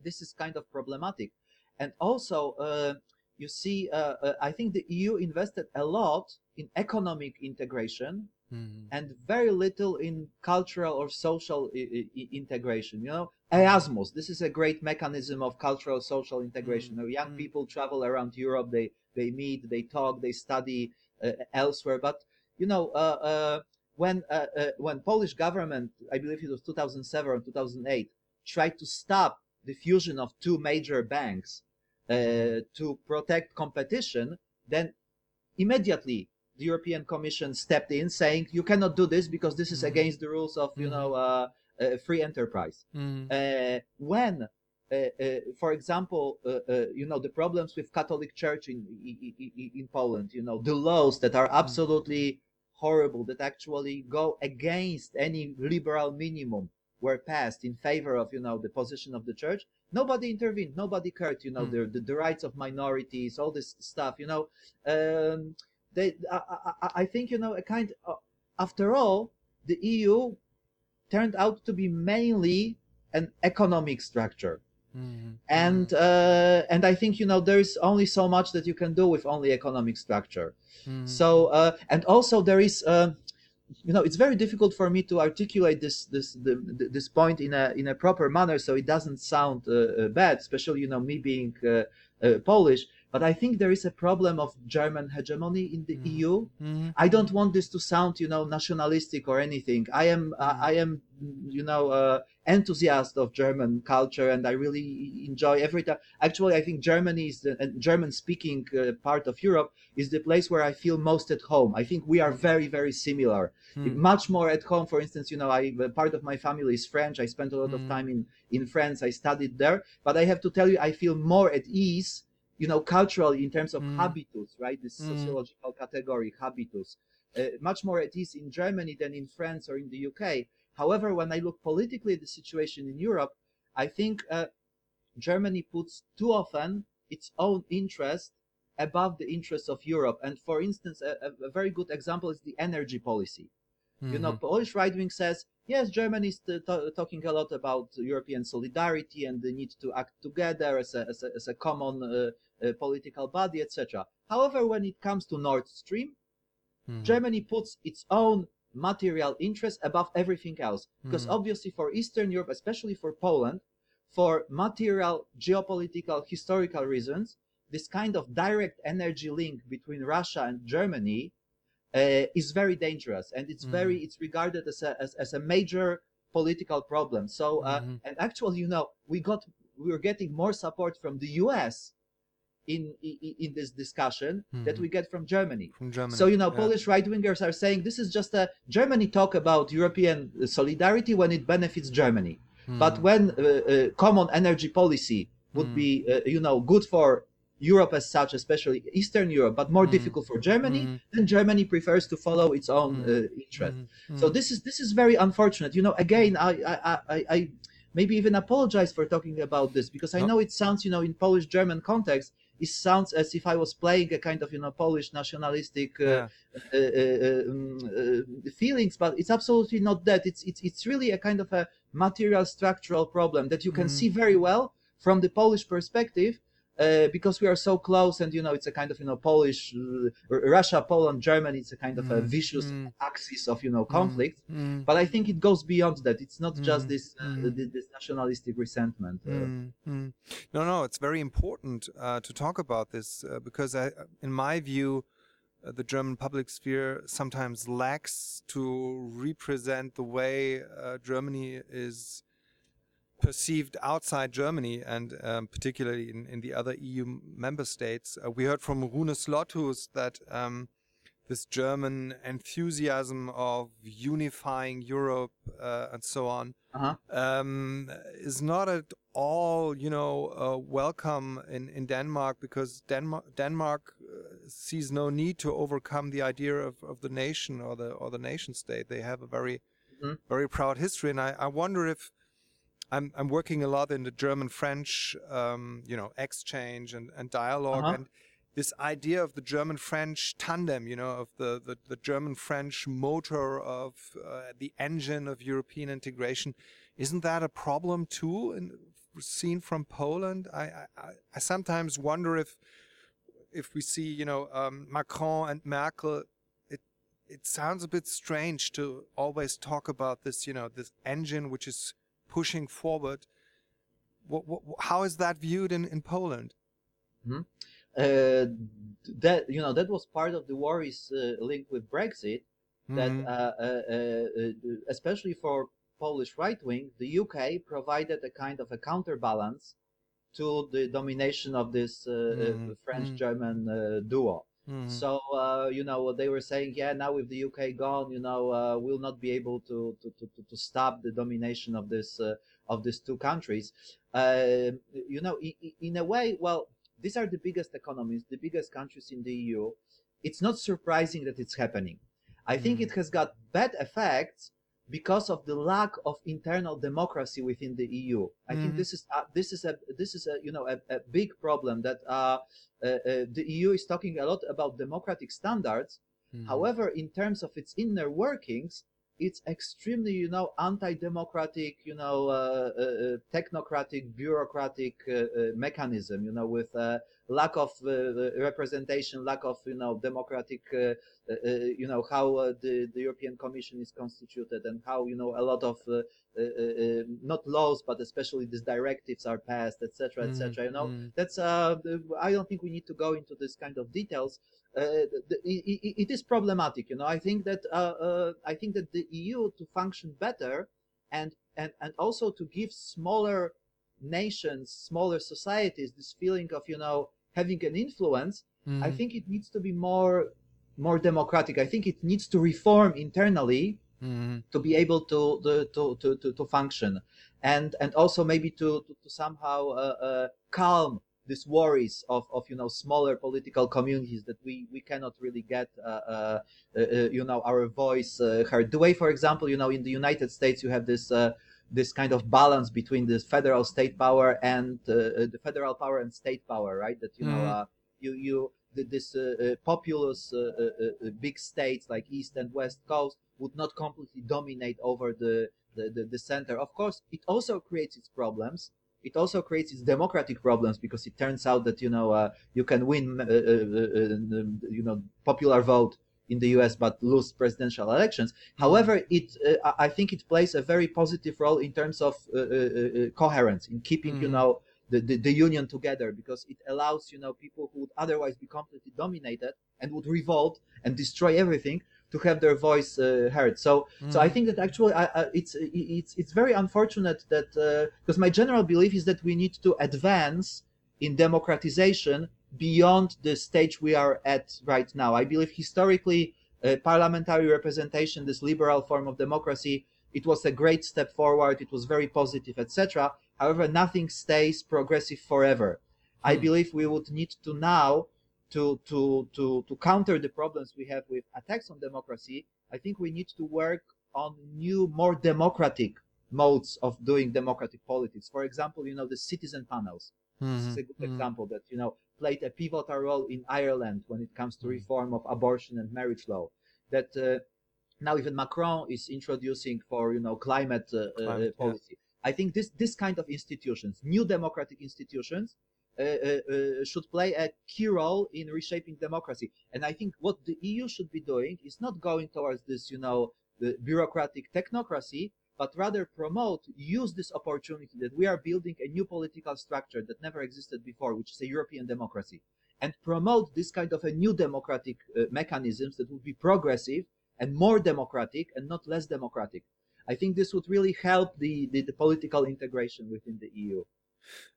this is kind of problematic. And also uh, you see uh, uh, i think the eu invested a lot in economic integration mhm, and very little in cultural or social I- I- integration you know? Erasmus this is a great mechanism of cultural social integration. Mm, You know, young mm. people travel around europe they they meet they talk they study uh, elsewhere. But you know uh, uh, when uh, uh, when polish government i believe it was 2007 or 2008 tried to stop the fusion of two major banks uh, to protect competition then immediately the European Commission stepped in, saying you cannot do this because this is Mhm. against the rules of you know uh, uh, free enterprise. mhm, Uh, when, uh, uh, for example, uh, uh, you know the problems with Catholic Church in, in in- in Poland, you know the laws that are absolutely horrible that actually go against any liberal minimum were passed in favor of you know the position of the church nobody intervened nobody cared you know Mm. the, the the rights of minorities all this stuff you know um they i i, I think you know a kind of, after all the eu turned out to be mainly an economic structure Mhm. and uh, and I think you know there's only so much that you can do with only economic structure. Mhm. So uh, and also there is uh, you know it's very difficult for me to articulate this this the, this point in a in a proper manner so it doesn't sound uh, uh, bad, especially you know me being uh, uh, Polish. But I think there is a problem of German hegemony in the Mhm. EU. Mhm. I don't want this to sound, you know, nationalistic or anything. I am, uh, I am, you know, uh, enthusiast of German culture, and I really enjoy every time. Actually, I think Germany is the and German-speaking uh, part of Europe is the place where I feel most at home. I think we are very, very similar. Mhm. Much more at home. For instance, you know, I uh, part of my family is French. I spent a lot Mm. of time in in France. I studied there, but I have to tell you, I feel more at ease. You know, culturally in terms of Mm. habitus, right? This Mm. sociological category, habitus uh, much more at ease in Germany than in France or in the UK. However, when I look politically at the situation in Europe, I think uh, Germany puts too often its own interest above the interests of Europe. And for instance, a, a- very good example is the energy policy. You know, Mhm. Polish right wing says, yes, Germany is t- t- talking a lot about European solidarity and the need to act together as a, as a, as a common uh, uh, political body, etc. However, when it comes to Nord Stream, Mhm. Germany puts its own material interest above everything else. Because Mhm. obviously, for Eastern Europe, especially for Poland, for material, geopolitical, historical reasons, this kind of direct energy link between Russia and Germany is very dangerous, and it's very it's regarded as a as, as a major political problem. So, uh, Mhm. and actually, you know, we got we are getting more support from the U.S. in in, in this discussion that Mhm. we get from Germany. From Germany. So you know, yeah. Polish right wingers are saying this is just a Germany talk about European uh, solidarity when it benefits Germany, but Mhm. when uh, uh, common energy policy would Mm. be uh, you know good for Europe as such, especially Eastern Europe, but more Mm. difficult for Germany, Mhm. then Germany prefers to follow its own Mm. uh, interest. So this is this is very unfortunate. You know, again, I I, I, I maybe even apologize for talking about this because I No. know it sounds, you know, in Polish German context, it sounds as if I was playing a kind of you know Polish nationalistic uh, Yeah. uh, uh, um, uh, feelings, but it's absolutely not that. It's it's it's really a kind of a material structural problem that you can Mhm. see very well from the Polish perspective. Uh, because we are so close, and you know, it's a kind of you know Polish, uh, R- Russia, Poland, Germany. It's a kind of a Mm, vicious mm. axis of you know conflict. Mhm. But I think it goes beyond that. It's not just Mm, this uh, mm. thi- this nationalistic resentment. Uh, Mm, mm. No, no, it's very important uh, to talk about this uh, because, I, in my view, the German public sphere sometimes lacks to represent the way uh, Germany is perceived outside Germany and um, particularly in, in the other EU member states. Uh, we heard from Rune Slothuus that um, this German enthusiasm of unifying Europe uh, and so on Uh-huh. um, is not at all, you know, uh, welcome in, in Denmark because Denmark Denmark uh, sees no need to overcome the idea of, of the nation or the or the nation state. They have a very Mhm. very proud history, and I, I wonder if I'm I'm working a lot in the German French, um, you know, exchange and, and dialog Uh-huh. and this idea of the German French tandem, you know, of the, the, the German French motor of uh, the engine of European integration, isn't that a problem too? In, seen from Poland, I, I, I- I sometimes wonder if if we see, you know, um, Macron and Merkel, it it sounds a bit strange to always talk about this, you know, this engine which is pushing forward. What, what, how is that viewed in, in Poland? uh, that you know that was part of the worries uh, linked with Brexit. That Mhm. uh, uh, uh, especially for Polish right wing, the UK provided a kind of a counterbalance to the domination of this uh, Mhm. uh, French Mhm. German uh, duo. Mhm. So uh, you know they were saying, yeah, now with the UK gone, you know, uh, we'll not be able to to, to, to- to stop the domination of this uh, of these two countries. Uh, you know, in, in a way, well, these are the biggest economies, the biggest countries in the EU. It's not surprising that it's happening. I think Mm. it has got bad effects because of the lack of internal democracy within the EU. I think Mhm. this is uh, this is a this is a you know a, a big problem that uh, uh, uh, the EU is talking a lot about democratic standards. Mhm. However, in terms of its inner workings, it's extremely you know anti-democratic, you know uh, uh, uh, technocratic, bureaucratic uh, uh, mechanism. You know with uh, lack of uh, representation, lack of you know democratic. Uh, uh, uh, you know how uh, the, the European Commission is constituted and how you know a lot of uh, uh, uh, not laws but especially these directives are passed, etc., etc. You know Mhm. that's uh, I don't think we need to go into this kind of details. Uh, it, it- is problematic, you know. I think that uh, uh, I think that the EU to function better and and and also to give smaller nations, smaller societies this feeling of you know having an influence I Mhm. think it needs to be more more democratic. I think it needs to reform internally Mhm. to be able to to to to, to, to function, and and also maybe to to, to somehow uh, uh, calm these worries of, of you know smaller political communities that we we cannot really get uh, uh, uh, uh, you know our voice uh, heard. The way, for example, you know in the United States you have this. Uh, this kind of balance between the federal state power and uh, the federal power and state power, right? That you know, Mhm. uh, you you th- this uh, populous big states like east and west coast would not completely dominate over the, the the the center of course it also creates its problems it also creates its democratic problems because it turns out that you know uh, you can win uh, uh, uh, uh, you know popular vote in the US but lose presidential elections however it uh, I- think it plays a very positive role in terms of uh, uh, uh, coherence in keeping you Mhm. know the, the, the union together because it allows you know people who would otherwise be completely dominated and would revolt and destroy everything to have their voice uh, heard so so I Mhm. think that actually I, I, it's it's it's very unfortunate that because my general belief is that we need to advance in democratization beyond the stage we are at right now. I believe historically uh, parliamentary representation, this liberal form of democracy, it was a great step forward. It was very positive, etc. However, nothing stays progressive forever. I Hmm. believe we would need to now to to to to counter the problems we have with attacks on democracy. I think we need to work on new, more democratic modes of doing democratic politics. For example, you know the citizen panels. This is a good Mhm. example that you know played a pivotal role in Ireland when it comes to Mm. reform of abortion and marriage law. That uh, now even Macron is introducing for you know climate, uh, uh, Climate, yeah. policy. I think this this kind of institutions, new democratic institutions, uh, uh, uh, Uh, uh, uh, should play a key role in reshaping democracy. And I think what the EU should be doing is not going towards this, you know, the bureaucratic technocracy, but rather promote, use this opportunity that we are building a new political structure that never existed before, which is a European democracy, and promote this kind of a new democratic uh, mechanisms that would be progressive and more democratic and not less democratic. I think this would really help the, the, the political integration within the EU.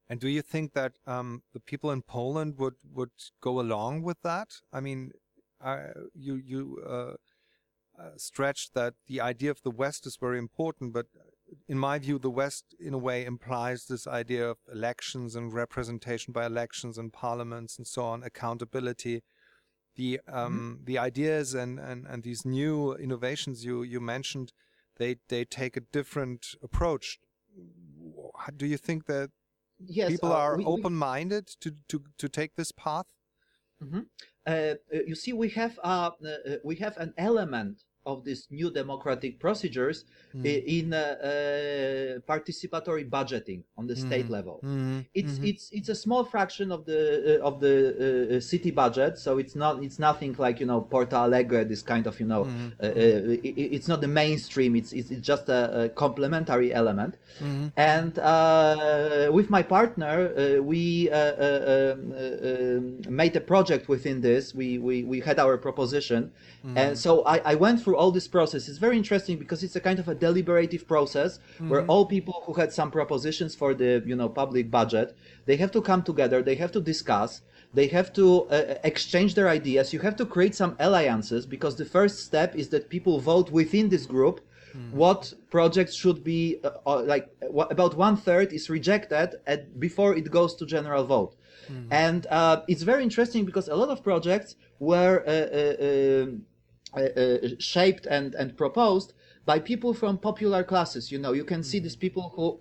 And do you think that um, the people in Poland would would go along with that? I mean, uh, you you uh, uh, stretched that the idea of the West is very important, but in my view, the West, in a way, implies this idea of elections and representation by elections and parliaments and so on, accountability. The um, the ideas and, and, and these new innovations you, you mentioned, they they take a different approach. Do you think that Yes, people uh, are we- we- open-minded to, to to take this path? uh, uh, you see, we have uh, uh, we have an element of these new democratic procedures Mm. in uh, uh, participatory budgeting on the state Mhm. level. Mhm, It's mhm. it's it's a small fraction of the uh, of the uh, city budget, so it's not it's nothing like you know Porto Alegre, this kind of you know. Mhm, Uh, uh, i- i- it's not the mainstream. It's it's, it's just a, a complementary element. mhm, And uh, with my partner, uh, we um, uh, um, made a project within this. We, we, we had our proposition. And so I, I went through all this process. is very interesting because it's a kind of a deliberative process where Mhm. all people who had some propositions for the you know public budget, they have to come together. They have to discuss. They have to uh, exchange their ideas. You have to create some alliances because the first step is that people vote within this group what projects should be uh, uh, like what, about one third is rejected at, before it goes to general vote and uh, it's very interesting because a lot of projects were uh, uh, shaped and, and proposed by people from popular classes. You know, you can see these people who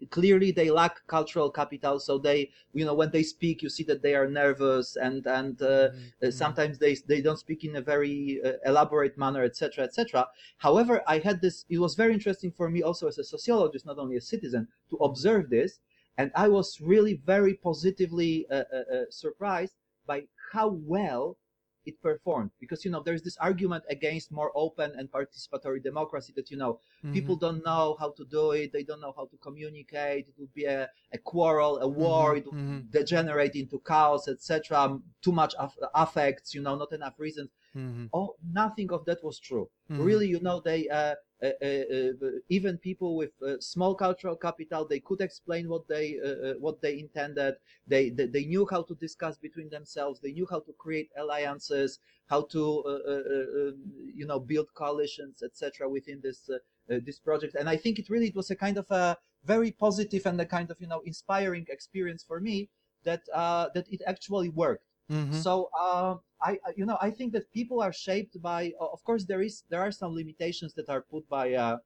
(clears throat) clearly they lack cultural capital. So they you know when they speak you see that they are nervous and and uh, mm-hmm. sometimes they they don't speak in a very uh, elaborate manner etc etc however i had this it was very interesting for me also as a sociologist not only a citizen to observe this. And i was really very positively uh surprised by how well it performed because you know there's this argument against more open and participatory democracy that you know mm-hmm. people don't know how to do it they don't know how to communicate it would be a, a quarrel a war mm-hmm. it would mm-hmm. degenerate into chaos etc too much aff- affects you know not enough reasons mm-hmm. oh nothing of that was true mm-hmm. really you know they uh, Uh, uh, uh, even people with small cultural capital they could explain what they what they intended. They, they, they knew how to discuss between themselves. They knew how to create alliances how to um, you know build coalitions etc within this this project. And i think it really it was a kind of a very positive and a kind of you know inspiring experience for me that uh, that it actually worked Mm-hmm. So uh, I, you know, I think that people are shaped by. Of course, there is there are some limitations that are put by uh,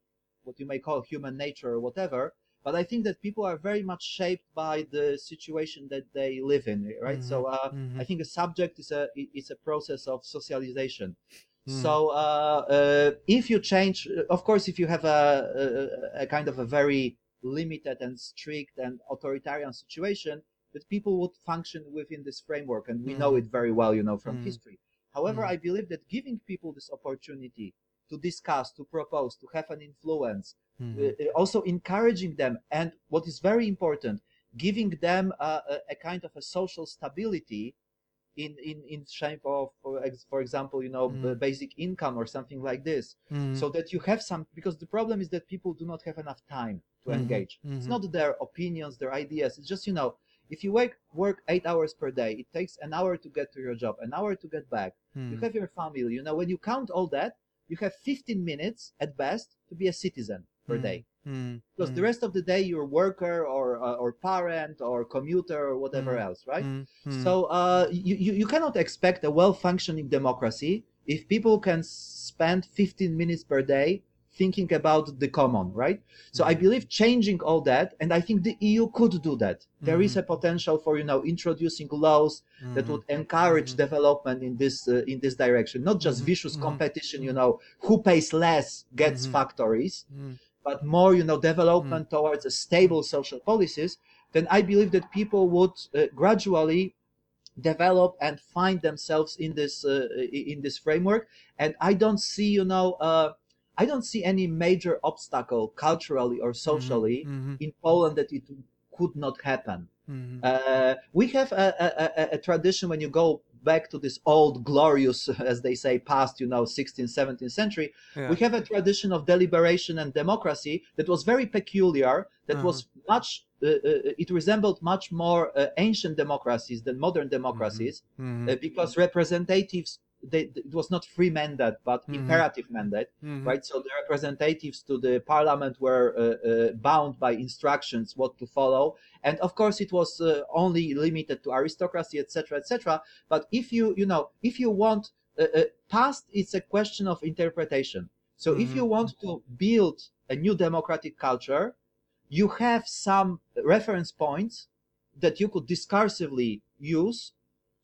what you may call human nature or whatever. But I think that people are very much shaped by the situation that they live in, right? Mm-hmm. So uh, mm-hmm. I think a subject is a is a process of socialization. Mm. So uh, uh, if you change, of course, if you have a, a, a kind of a very limited and strict and authoritarian situation, that people would function within this framework, and we mm. know it very well, you know, from mm. history. However, mm. I believe that giving people this opportunity to discuss, to propose, to have an influence, mm-hmm. uh, uh, also encouraging them, and what is very important, giving them a, a kind of a social stability in in in shape of for, for example you know mm. basic income or something like this mm. so that you have some because the problem is that people do not have enough time to mm-hmm. engage mm-hmm. it's not their opinions their ideas it's just you know if you work work eight hours per day, it takes an hour to get to your job, an hour to get back. Hmm. You have your family. You know, when you count all that, you have 15 minutes at best to be a citizen per hmm. day. Hmm. Because the hmm. rest of the day you're worker or uh, or parent or commuter or whatever hmm. else, right? So uh, you, you you cannot expect a well functioning democracy if people can spend 15 minutes per day thinking about the common, right? So mm-hmm. I believe changing all that, and I think the EU could do that. Mm-hmm. There is mm-hmm. a potential for you know introducing laws mm-hmm. that would encourage mm-hmm. development in this uh, in this direction, not just mm-hmm. vicious competition. You know, who pays less gets factories, but more you know development towards a stable social policies. Then I believe that people would uh, gradually develop and find themselves in this uh, in this framework and i don't see you know uh, I don't see any major obstacle culturally or socially mm-hmm. mm-hmm. in Poland that it could not happen. Mm-hmm. Uh, we have a, a, a, tradition when you go back to this old glorious (laughs) as they say past you know 16th 17th century yeah. we have a tradition of deliberation and democracy that was very peculiar that uh-huh. was much uh, uh, it resembled much more uh, ancient democracies than modern democracies mm-hmm. Uh, because representatives they, it was not free mandate but mm-hmm. imperative mandate mm-hmm. right so the representatives to the parliament were uh, uh, bound by instructions what to follow and of course it was uh, only limited to aristocracy etc etc but if you you know if you want uh, uh, past it's a question of interpretation so mm-hmm. if you want to build a new democratic culture you have some reference points that you could discursively use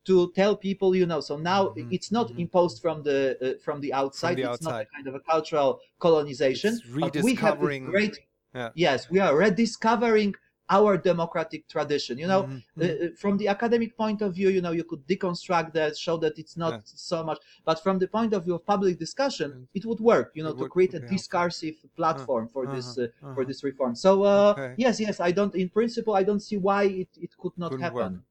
to tell people you know so now mm-hmm. it's not mm-hmm. imposed from the uh, from the outside from the it's outside. not a kind of a cultural colonization but we have great yeah. yes we are rediscovering our democratic tradition you know mm-hmm. uh, mm-hmm. from the academic point of view you know you could deconstruct that show that it's not yeah. so much but from the point of view of public discussion it would work you know it to create a discursive platform uh-huh. for uh-huh. this uh, uh-huh. for this reform so uh, okay. yes yes i don't in principle i don't see why it, it could not Couldn't happen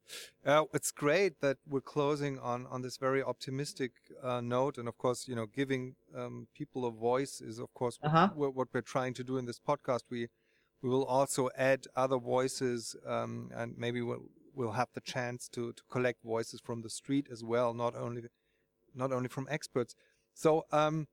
uh, it's great that we're closing on on this very optimistic uh, note and of course you know giving um, people a voice is of course uh-huh. what, what we're trying to do in this podcast we we will also add other voices, um, and maybe we'll we'll have the chance to to collect voices from the street as well, not only not only from experts. So um,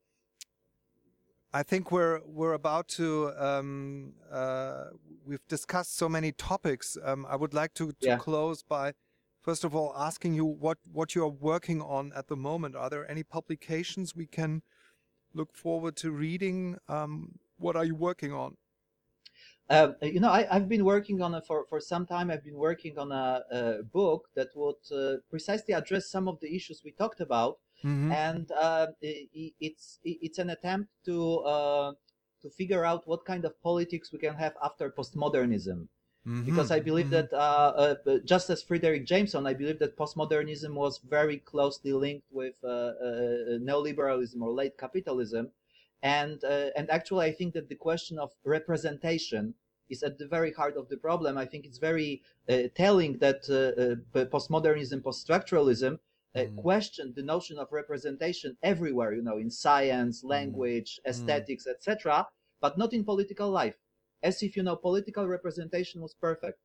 I think we're we're about to um, uh, we've discussed so many topics. Um, I would like to to yeah. close by first of all asking you what what you are working on at the moment. Are there any publications we can look forward to reading? Um, what are you working on? Uh, you know, I, have been working on a, for for some time. I've been working on a, a book that would uh, precisely address some of the issues we talked about, mm-hmm. and uh, it, it's it's an attempt to uh, to figure out what kind of politics we can have after postmodernism. Mm-hmm. Because I believe mm-hmm. that uh, uh, just as Fredric Jameson, I believe that postmodernism was very closely linked with neoliberalism or late capitalism, and uh, and actually i think that the question of representation is at the very heart of the problem i think it's very uh, telling that uh, uh postmodernism poststructuralism uh, mm. questioned the notion of representation everywhere you know in science mm. language mm. aesthetics mm. etc but not in political life as if you know political representation was perfect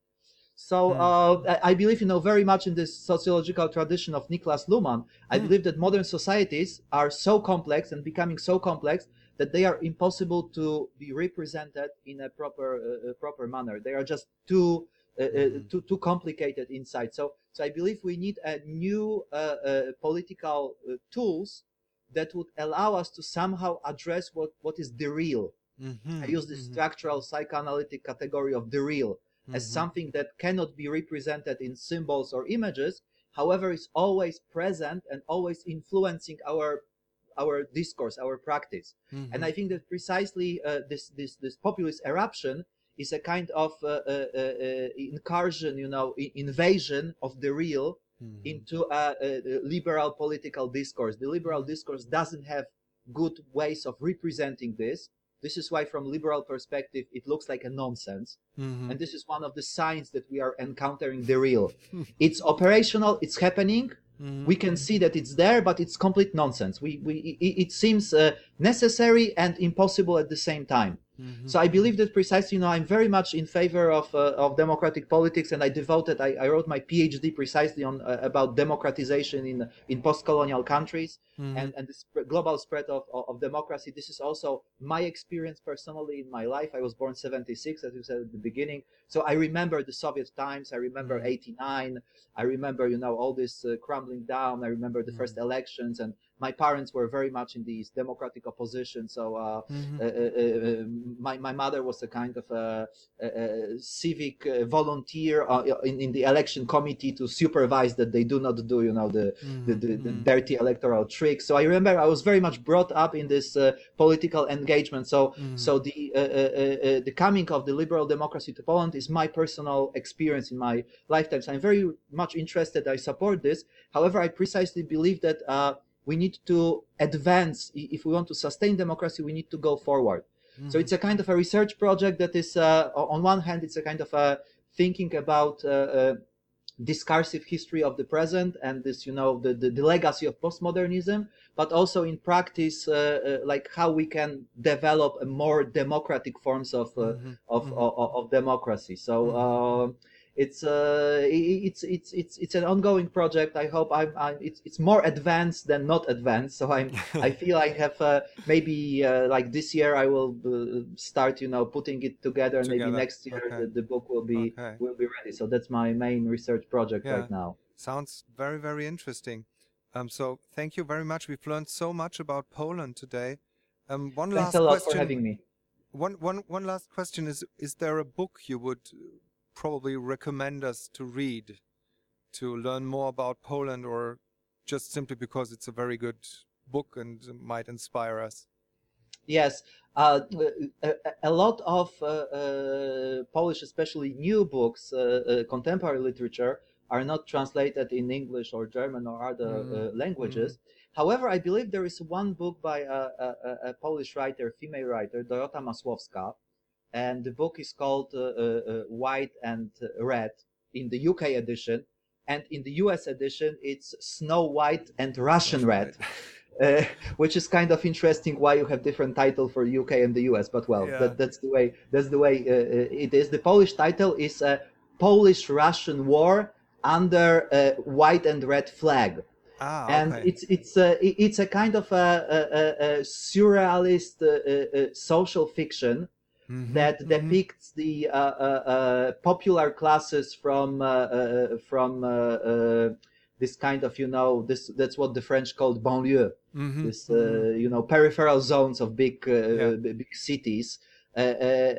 so uh, I believe, you know, very much in this sociological tradition of Niklas Luhmann. I believe that modern societies are so complex and becoming so complex that they are impossible to be represented in a proper uh, uh proper manner. They are just too uh, uh mm-hmm. too too complicated inside. So so I believe we need a new uh, uh political tools that would allow us to somehow address what what is the real. Mm-hmm. I use the mm-hmm. structural psychoanalytic category of the real as mm-hmm. something that cannot be represented in symbols or images, however, is always present and always influencing our our discourse, our practice. Mm-hmm. And I think that precisely uh, this this this populist eruption is a kind of uh, uh, uh, uh incursion, you know, invasion of the real mm-hmm. into a, a, liberal political discourse. The liberal mm-hmm. discourse doesn't have good ways of representing this. This is why, from liberal perspective, it looks like a nonsense. Mm-hmm. And this is one of the signs that we are encountering the real. (laughs) it's operational, it's happening, Mm-hmm. We can see that it's there, but it's complete nonsense. We, we, it, it seems uh, necessary and impossible at the same time. Mm-hmm. So I believe that precisely, you know, I'm very much in favor of uh, of democratic politics, and I devoted, I, I wrote my PhD precisely on uh, about democratization in in post-colonial countries mm-hmm. and and the sp- global spread of, of, of democracy. This is also my experience personally in my life. I was born 76, as you said at the beginning, so I remember the Soviet times. I remember mm-hmm. 89. I remember, you know, all this uh, crumbling down. I remember the first mm-hmm. elections and my parents were very much in this democratic opposition. So uh, mm-hmm. uh, uh, uh my my mother was a kind of a, a, a civic uh, volunteer uh, in, in the election committee to supervise that they do not do you know the mm-hmm. the, the, the, mm-hmm. dirty electoral tricks. So I remember I was very much brought up in this political engagement. So mm-hmm. so the the coming of the liberal democracy to Poland is my personal experience in my lifetime. So I'm very much interested. I support this. However, I precisely believe that we need to advance if we want to sustain democracy we need to go forward mm-hmm. so it's a kind of a research project that is uh, on one hand it's a kind of a thinking about uh, uh, discursive history of the present and this you know the, the, the legacy of postmodernism but also in practice uh, uh, like how we can develop a more democratic forms of uh, mm-hmm. Of, mm-hmm. of, of, democracy so mm-hmm it's uh it's it's it's it's an ongoing project. I hope i'm, I'm it's, it's more advanced than not advanced. So i'm i (laughs) feel i have uh, maybe uh, like this year i will uh, start you know putting it together, and maybe next year okay. the, the, book will be okay. will be ready. So that's my main research project yeah. right now. Sounds very very interesting. Um so thank you very much. We've learned so much about poland today. Um one Thanks last a lot question. for having me. One one one last question is is there a book you would probably recommend us to read to learn more about Poland or just simply because it's a very good book and might inspire us? Yes, uh, a, a, lot of uh, uh, Polish, especially new books, uh, uh, contemporary literature, are not translated in English or German or other mm. languages. Mm. However, I believe there is one book by a, a, a Polish writer, female writer, Dorota Masłowska, and the book is called uh, uh, uh, White and Red in the UK edition, and in the US edition it's Snow White and Russian Red. (laughs) Uh, which is kind of interesting why you have different title for UK and the US. But well, yeah. that, that's the way that's the way uh, it is. The Polish title is a Polish-Russian War under a white and red flag. Ah, and okay. it's it's a it's a kind of a, a, a surrealist uh, social fiction Mm-hmm, that mm-hmm. depicts the uh, uh, uh, popular classes from uh, uh, from uh, this kind of you know this that's what the French called banlieue, Mhm, this uh, mhm. you know peripheral zones of big uh, Yeah. big cities. Uh, uh,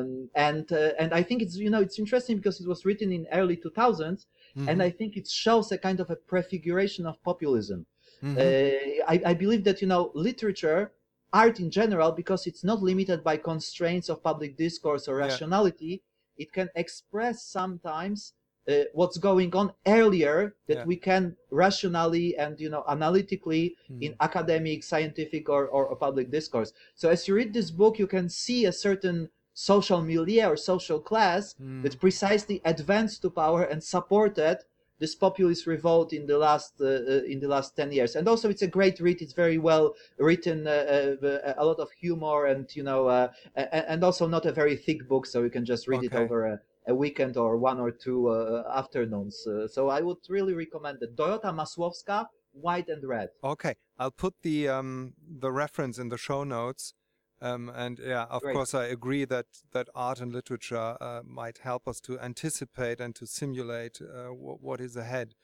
um, and uh, and I think it's you know it's interesting because it was written in early 2000s, and Mhm, I think it shows a kind of a prefiguration of populism. mhm. Uh, I, I believe that you know literature, art in general, because it's not limited by constraints of public discourse or Yeah. rationality, it can express sometimes uh, what's going on earlier that Yeah. we can rationally and you know analytically in academic, scientific, or, or, or public discourse. So as you read this book, you can see a certain social milieu or social class Mm. that precisely advanced to power and supported this populist revolt in the last uh, uh, in the last 10 years. And also it's a great read. It's very well written uh, uh, a lot of humor and you know uh, and also not a very thick book so you can just read it over a, a weekend or one or two uh, afternoons. Uh, so i would really recommend it. Dorota masłowska white and red. Okay, I'll put the um, the reference in the show notes. Um, and yeah, of Great. course, I agree that that art and literature uh, might help us to anticipate and to simulate uh, w- what is ahead.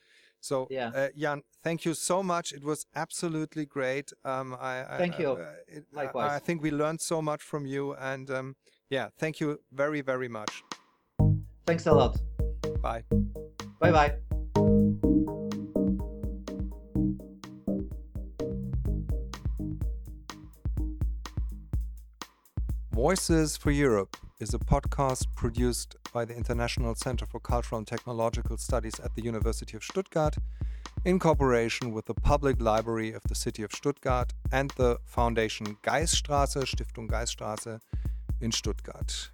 So, Yeah. uh, Jan, thank you so much. It was absolutely great. Um, I, I, Thank you. uh, it- I- Likewise. I think we learned so much from you, and um, yeah, thank you very, very much. thanks a lot Bye. bye bye Voices for Europe is a podcast produced by the International Center for Cultural and Technological Studies at the University of Stuttgart in cooperation with the Public Library of the City of Stuttgart and the Foundation Geisstraße, Stiftung Geisstraße in Stuttgart.